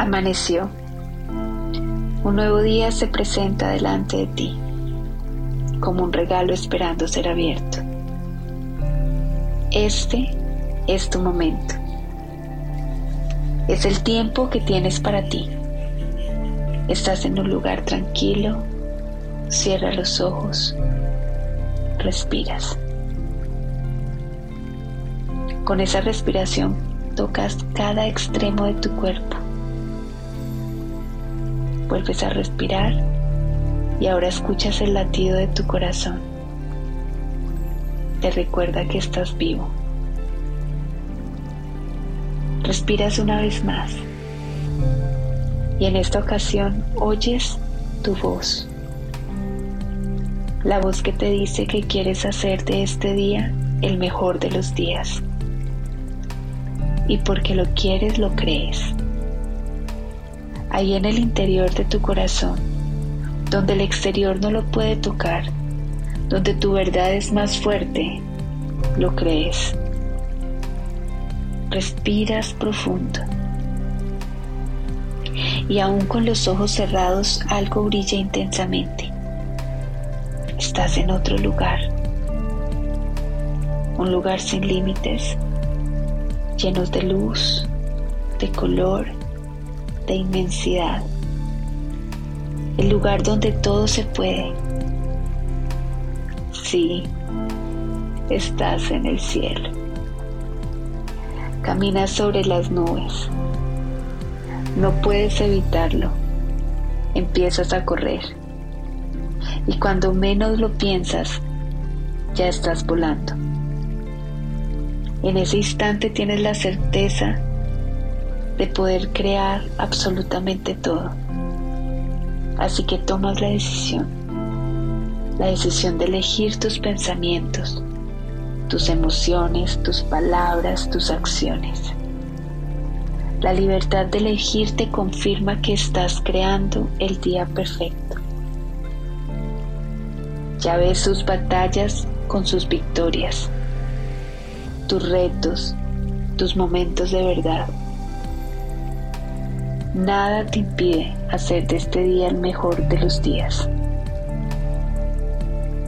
Amaneció. Un nuevo día se presenta delante de ti, como un regalo esperando ser abierto. Este es tu momento. Es el tiempo que tienes para ti. Estás en un lugar tranquilo, cierra los ojos, respiras. Con esa respiración tocas cada extremo de tu cuerpo Vuelves a respirar y ahora escuchas el latido de tu corazón. Te recuerda que estás vivo. Respiras una vez más y en esta ocasión oyes tu voz. La voz que te dice que quieres hacer de este día el mejor de los días. Y porque lo quieres, lo crees ahí en el interior de tu corazón, donde el exterior no lo puede tocar, donde tu verdad es más fuerte, lo crees. Respiras profundo. Y aún con los ojos cerrados algo brilla intensamente. Estás en otro lugar. Un lugar sin límites, llenos de luz, de color de inmensidad, el lugar donde todo se puede. Sí, estás en el cielo. Caminas sobre las nubes. No puedes evitarlo. Empiezas a correr. Y cuando menos lo piensas, ya estás volando. En ese instante tienes la certeza de poder crear absolutamente todo. Así que tomas la decisión, la decisión de elegir tus pensamientos, tus emociones, tus palabras, tus acciones. La libertad de elegir te confirma que estás creando el día perfecto. Ya ves sus batallas con sus victorias, tus retos, tus momentos de verdad. Nada te impide hacer de este día el mejor de los días.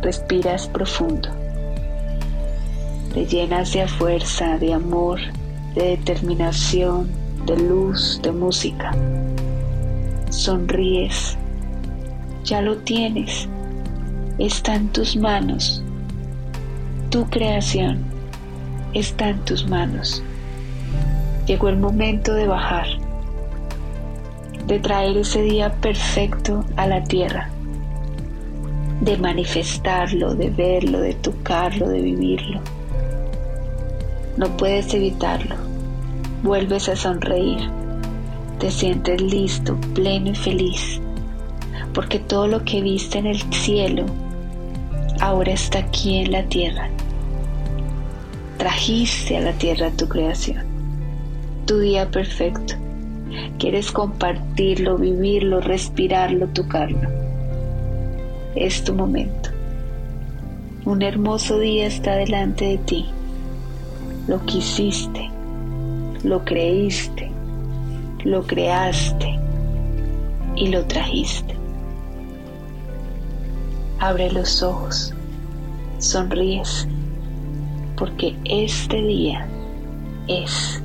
Respiras profundo. Te llenas de fuerza, de amor, de determinación, de luz, de música. Sonríes. Ya lo tienes. Está en tus manos. Tu creación está en tus manos. Llegó el momento de bajar de traer ese día perfecto a la tierra, de manifestarlo, de verlo, de tocarlo, de vivirlo. No puedes evitarlo. Vuelves a sonreír. Te sientes listo, pleno y feliz, porque todo lo que viste en el cielo ahora está aquí en la tierra. Trajiste a la tierra tu creación, tu día perfecto Quieres compartirlo, vivirlo, respirarlo, tocarlo. Es tu momento. Un hermoso día está delante de ti. Lo quisiste, lo creíste, lo creaste y lo trajiste. Abre los ojos, sonríes, porque este día es